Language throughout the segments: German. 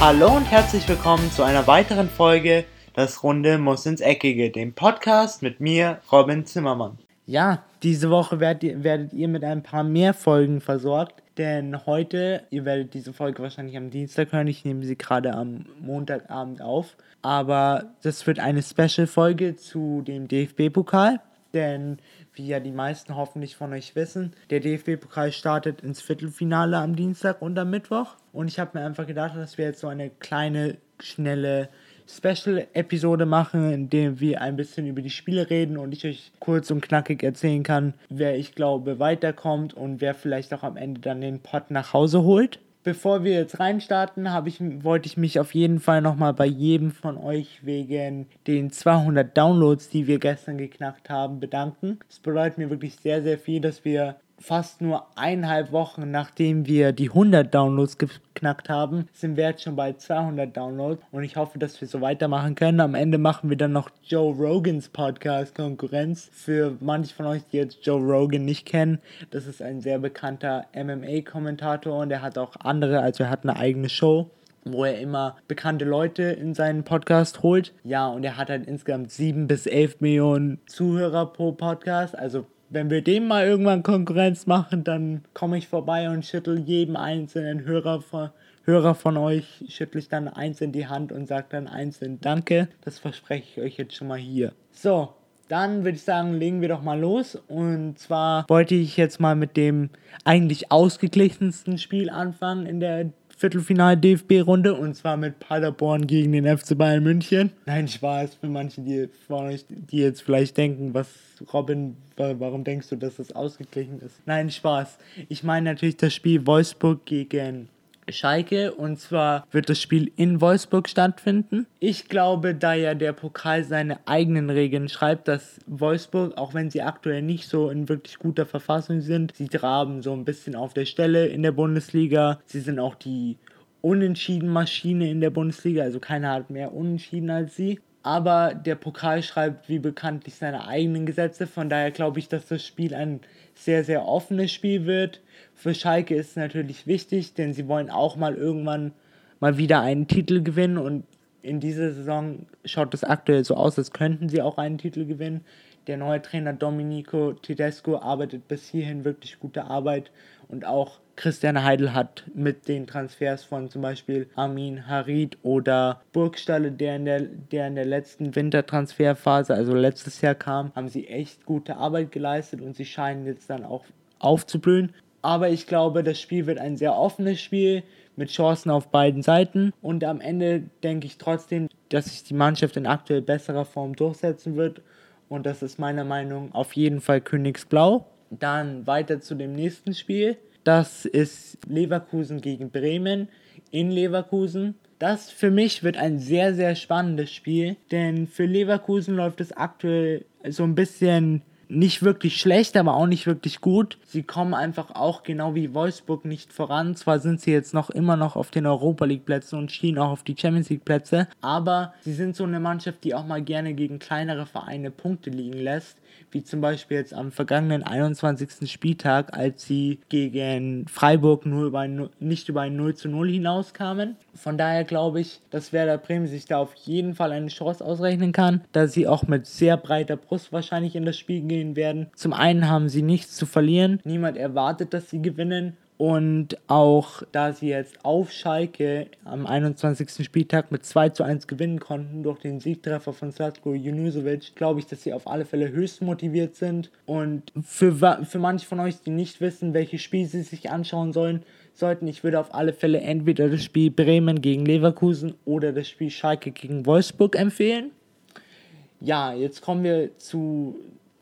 Hallo und herzlich willkommen zu einer weiteren Folge Das Runde muss ins Eckige, dem Podcast mit mir, Robin Zimmermann. Ja, diese Woche werdet ihr, werdet ihr mit ein paar mehr Folgen versorgt, denn heute, ihr werdet diese Folge wahrscheinlich am Dienstag hören, ich nehme sie gerade am Montagabend auf, aber das wird eine Special-Folge zu dem DFB-Pokal, denn wie ja die meisten hoffentlich von euch wissen, der DFB-Pokal startet ins Viertelfinale am Dienstag und am Mittwoch. Und ich habe mir einfach gedacht, dass wir jetzt so eine kleine, schnelle Special-Episode machen, in dem wir ein bisschen über die Spiele reden und ich euch kurz und knackig erzählen kann, wer ich glaube weiterkommt und wer vielleicht auch am Ende dann den Pot nach Hause holt bevor wir jetzt reinstarten, ich, wollte ich mich auf jeden Fall nochmal bei jedem von euch wegen den 200 Downloads, die wir gestern geknackt haben, bedanken. Es bedeutet mir wirklich sehr, sehr viel, dass wir fast nur eineinhalb Wochen nachdem wir die 100 Downloads geknackt haben, sind wir jetzt schon bei 200 Downloads und ich hoffe, dass wir so weitermachen können. Am Ende machen wir dann noch Joe Rogans Podcast Konkurrenz. Für manche von euch, die jetzt Joe Rogan nicht kennen, das ist ein sehr bekannter MMA-Kommentator und er hat auch andere, also er hat eine eigene Show wo er immer bekannte Leute in seinen Podcast holt. Ja, und er hat halt insgesamt 7 bis 11 Millionen Zuhörer pro Podcast. Also wenn wir dem mal irgendwann Konkurrenz machen, dann komme ich vorbei und schüttel jedem einzelnen Hörer von, Hörer von euch, schüttle ich dann einzeln die Hand und sage dann einzeln Danke. Das verspreche ich euch jetzt schon mal hier. So, dann würde ich sagen, legen wir doch mal los. Und zwar wollte ich jetzt mal mit dem eigentlich ausgeglichensten Spiel anfangen in der Viertelfinal-DFB-Runde und zwar mit Paderborn gegen den FC Bayern München. Nein, Spaß für manche, die von euch, die jetzt vielleicht denken, was Robin, warum denkst du, dass das ausgeglichen ist? Nein, Spaß. Ich meine natürlich das Spiel Wolfsburg gegen Schalke und zwar wird das Spiel in Wolfsburg stattfinden. Ich glaube, da ja der Pokal seine eigenen Regeln schreibt, dass Wolfsburg, auch wenn sie aktuell nicht so in wirklich guter Verfassung sind, sie traben so ein bisschen auf der Stelle in der Bundesliga. Sie sind auch die unentschieden Maschine in der Bundesliga, also keiner hat mehr Unentschieden als sie. Aber der Pokal schreibt wie bekanntlich seine eigenen Gesetze, von daher glaube ich, dass das Spiel ein sehr, sehr offenes Spiel wird. Für Schalke ist es natürlich wichtig, denn sie wollen auch mal irgendwann mal wieder einen Titel gewinnen und in dieser Saison schaut es aktuell so aus, als könnten sie auch einen Titel gewinnen. Der neue Trainer Domenico Tedesco arbeitet bis hierhin wirklich gute Arbeit und auch Christian Heidel hat mit den Transfers von zum Beispiel Armin Harid oder Burgstalle, der in der, der in der letzten Wintertransferphase, also letztes Jahr kam, haben sie echt gute Arbeit geleistet und sie scheinen jetzt dann auch aufzublühen. Aber ich glaube, das Spiel wird ein sehr offenes Spiel mit Chancen auf beiden Seiten. Und am Ende denke ich trotzdem, dass sich die Mannschaft in aktuell besserer Form durchsetzen wird. Und das ist meiner Meinung nach auf jeden Fall Königsblau. Dann weiter zu dem nächsten Spiel. Das ist Leverkusen gegen Bremen in Leverkusen. Das für mich wird ein sehr, sehr spannendes Spiel, denn für Leverkusen läuft es aktuell so ein bisschen nicht wirklich schlecht, aber auch nicht wirklich gut. Sie kommen einfach auch genau wie Wolfsburg nicht voran. Zwar sind sie jetzt noch immer noch auf den Europa League Plätzen und schienen auch auf die Champions League Plätze, aber sie sind so eine Mannschaft, die auch mal gerne gegen kleinere Vereine Punkte liegen lässt wie zum Beispiel jetzt am vergangenen 21. Spieltag, als sie gegen Freiburg nur über ein, nicht über ein 0 zu 0 hinauskamen. Von daher glaube ich, dass Werder Bremen sich da auf jeden Fall eine Chance ausrechnen kann, da sie auch mit sehr breiter Brust wahrscheinlich in das Spiel gehen werden. Zum einen haben sie nichts zu verlieren, niemand erwartet, dass sie gewinnen und auch da sie jetzt auf Schalke am 21. Spieltag mit 2 zu 1 gewinnen konnten durch den Siegtreffer von Slatko Junusovic, glaube ich, dass sie auf alle Fälle höchst motiviert sind. Und für, für manche von euch, die nicht wissen, welches Spiel sie sich anschauen sollen, sollten, ich würde auf alle Fälle entweder das Spiel Bremen gegen Leverkusen oder das Spiel Schalke gegen Wolfsburg empfehlen. Ja, jetzt kommen wir zu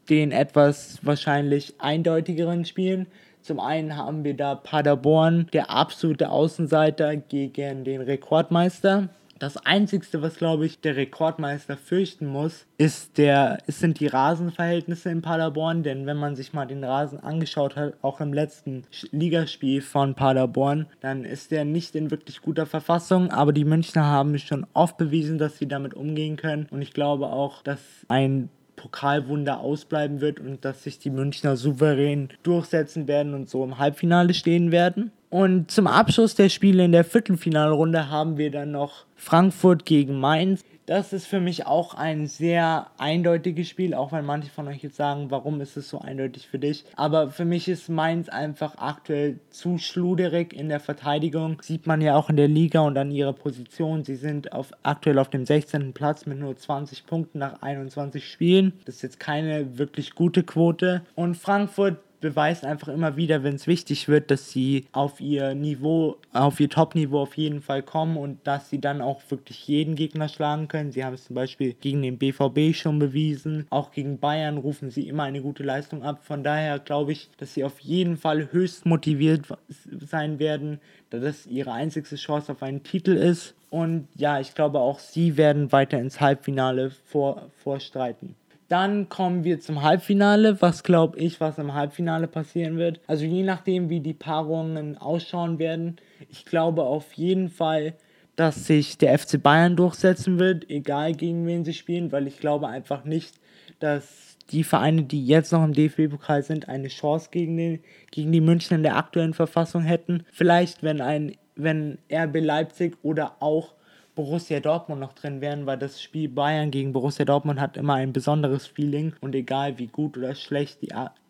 den etwas wahrscheinlich eindeutigeren Spielen. Zum einen haben wir da Paderborn, der absolute Außenseiter gegen den Rekordmeister. Das Einzige, was glaube ich der Rekordmeister fürchten muss, ist der, sind die Rasenverhältnisse in Paderborn. Denn wenn man sich mal den Rasen angeschaut hat, auch im letzten Ligaspiel von Paderborn, dann ist der nicht in wirklich guter Verfassung. Aber die Münchner haben schon oft bewiesen, dass sie damit umgehen können. Und ich glaube auch, dass ein Pokalwunder ausbleiben wird und dass sich die Münchner souverän durchsetzen werden und so im Halbfinale stehen werden. Und zum Abschluss der Spiele in der Viertelfinalrunde haben wir dann noch Frankfurt gegen Mainz. Das ist für mich auch ein sehr eindeutiges Spiel, auch wenn manche von euch jetzt sagen, warum ist es so eindeutig für dich. Aber für mich ist Mainz einfach aktuell zu schluderig in der Verteidigung. Sieht man ja auch in der Liga und an ihrer Position. Sie sind auf, aktuell auf dem 16. Platz mit nur 20 Punkten nach 21 Spielen. Das ist jetzt keine wirklich gute Quote. Und Frankfurt beweist einfach immer wieder, wenn es wichtig wird, dass sie auf ihr Niveau, auf ihr Top-Niveau auf jeden Fall kommen und dass sie dann auch wirklich jeden Gegner schlagen können. Sie haben es zum Beispiel gegen den BVB schon bewiesen. Auch gegen Bayern rufen sie immer eine gute Leistung ab. Von daher glaube ich, dass sie auf jeden Fall höchst motiviert sein werden, da das ihre einzigste Chance auf einen Titel ist. Und ja, ich glaube auch sie werden weiter ins Halbfinale vor, vorstreiten. Dann kommen wir zum Halbfinale. Was glaube ich, was im Halbfinale passieren wird? Also je nachdem, wie die Paarungen ausschauen werden. Ich glaube auf jeden Fall, dass sich der FC Bayern durchsetzen wird, egal gegen wen sie spielen, weil ich glaube einfach nicht, dass die Vereine, die jetzt noch im DFB-Pokal sind, eine Chance gegen, den, gegen die München in der aktuellen Verfassung hätten. Vielleicht, wenn ein wenn RB Leipzig oder auch Borussia Dortmund noch drin wären, weil das Spiel Bayern gegen Borussia Dortmund hat immer ein besonderes Feeling und egal wie gut oder schlecht die,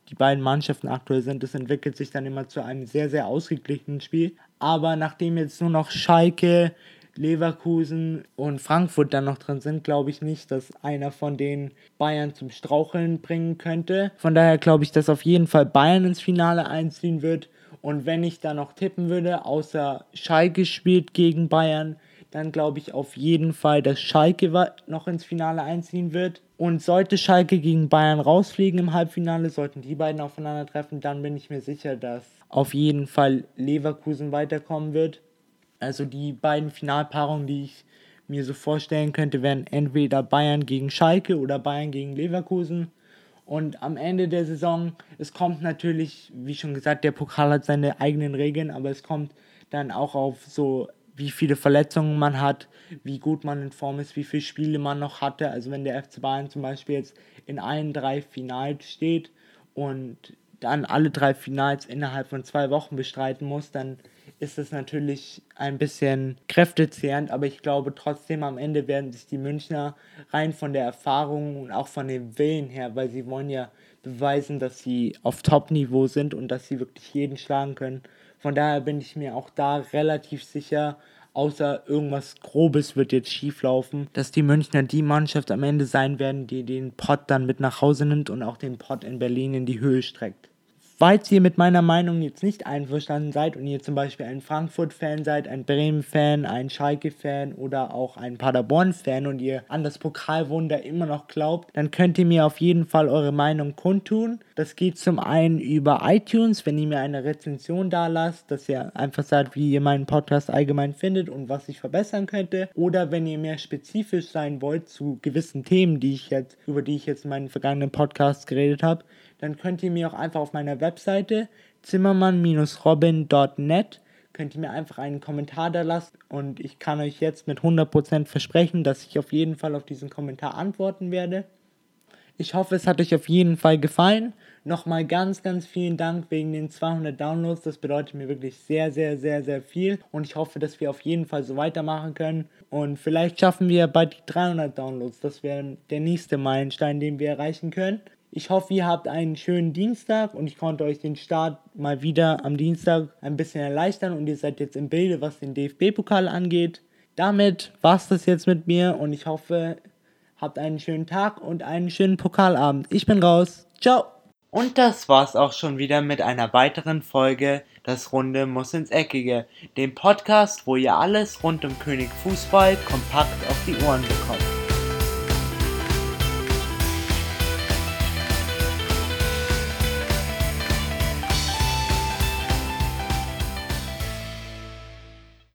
die beiden Mannschaften aktuell sind, es entwickelt sich dann immer zu einem sehr, sehr ausgeglichenen Spiel. Aber nachdem jetzt nur noch Schalke, Leverkusen und Frankfurt dann noch drin sind, glaube ich nicht, dass einer von den Bayern zum Straucheln bringen könnte. Von daher glaube ich, dass auf jeden Fall Bayern ins Finale einziehen wird. Und wenn ich da noch tippen würde, außer Schalke spielt gegen Bayern, dann glaube ich auf jeden Fall, dass Schalke noch ins Finale einziehen wird. Und sollte Schalke gegen Bayern rausfliegen im Halbfinale, sollten die beiden aufeinandertreffen, dann bin ich mir sicher, dass auf jeden Fall Leverkusen weiterkommen wird. Also die beiden Finalpaarungen, die ich mir so vorstellen könnte, wären entweder Bayern gegen Schalke oder Bayern gegen Leverkusen. Und am Ende der Saison, es kommt natürlich, wie schon gesagt, der Pokal hat seine eigenen Regeln, aber es kommt dann auch auf so wie viele Verletzungen man hat, wie gut man in Form ist, wie viele Spiele man noch hatte. Also wenn der FC Bayern zum Beispiel jetzt in allen drei Finals steht und dann alle drei Finals innerhalb von zwei Wochen bestreiten muss, dann ist es natürlich ein bisschen kräftezehrend, aber ich glaube trotzdem am Ende werden sich die Münchner rein von der Erfahrung und auch von dem Willen her, weil sie wollen ja beweisen, dass sie auf Top-Niveau sind und dass sie wirklich jeden schlagen können, von daher bin ich mir auch da relativ sicher, außer irgendwas Grobes wird jetzt schief laufen, dass die Münchner die Mannschaft am Ende sein werden, die den Pott dann mit nach Hause nimmt und auch den Pott in Berlin in die Höhe streckt. Falls ihr mit meiner Meinung jetzt nicht einverstanden seid und ihr zum Beispiel ein Frankfurt-Fan seid, ein Bremen-Fan, ein Schalke-Fan oder auch ein Paderborn-Fan und ihr an das Pokalwunder immer noch glaubt, dann könnt ihr mir auf jeden Fall eure Meinung kundtun. Das geht zum einen über iTunes, wenn ihr mir eine Rezension da lasst, dass ihr einfach sagt, wie ihr meinen Podcast allgemein findet und was ich verbessern könnte. Oder wenn ihr mehr spezifisch sein wollt zu gewissen Themen, die ich jetzt, über die ich jetzt in meinen vergangenen Podcasts geredet habe, dann könnt ihr mir auch einfach auf meiner Webseite zimmermann-robin.net könnt ihr mir einfach einen Kommentar da lassen und ich kann euch jetzt mit 100% versprechen, dass ich auf jeden Fall auf diesen Kommentar antworten werde. Ich hoffe, es hat euch auf jeden Fall gefallen. Nochmal ganz, ganz vielen Dank wegen den 200 Downloads. Das bedeutet mir wirklich sehr, sehr, sehr, sehr viel. Und ich hoffe, dass wir auf jeden Fall so weitermachen können. Und vielleicht schaffen wir bald die 300 Downloads. Das wäre der nächste Meilenstein, den wir erreichen können. Ich hoffe, ihr habt einen schönen Dienstag und ich konnte euch den Start mal wieder am Dienstag ein bisschen erleichtern und ihr seid jetzt im Bilde, was den DFB-Pokal angeht. Damit war es das jetzt mit mir und ich hoffe, habt einen schönen Tag und einen schönen Pokalabend. Ich bin raus. Ciao. Und das war's auch schon wieder mit einer weiteren Folge Das Runde muss ins Eckige, dem Podcast, wo ihr alles rund um König Fußball kompakt auf die Ohren bekommt.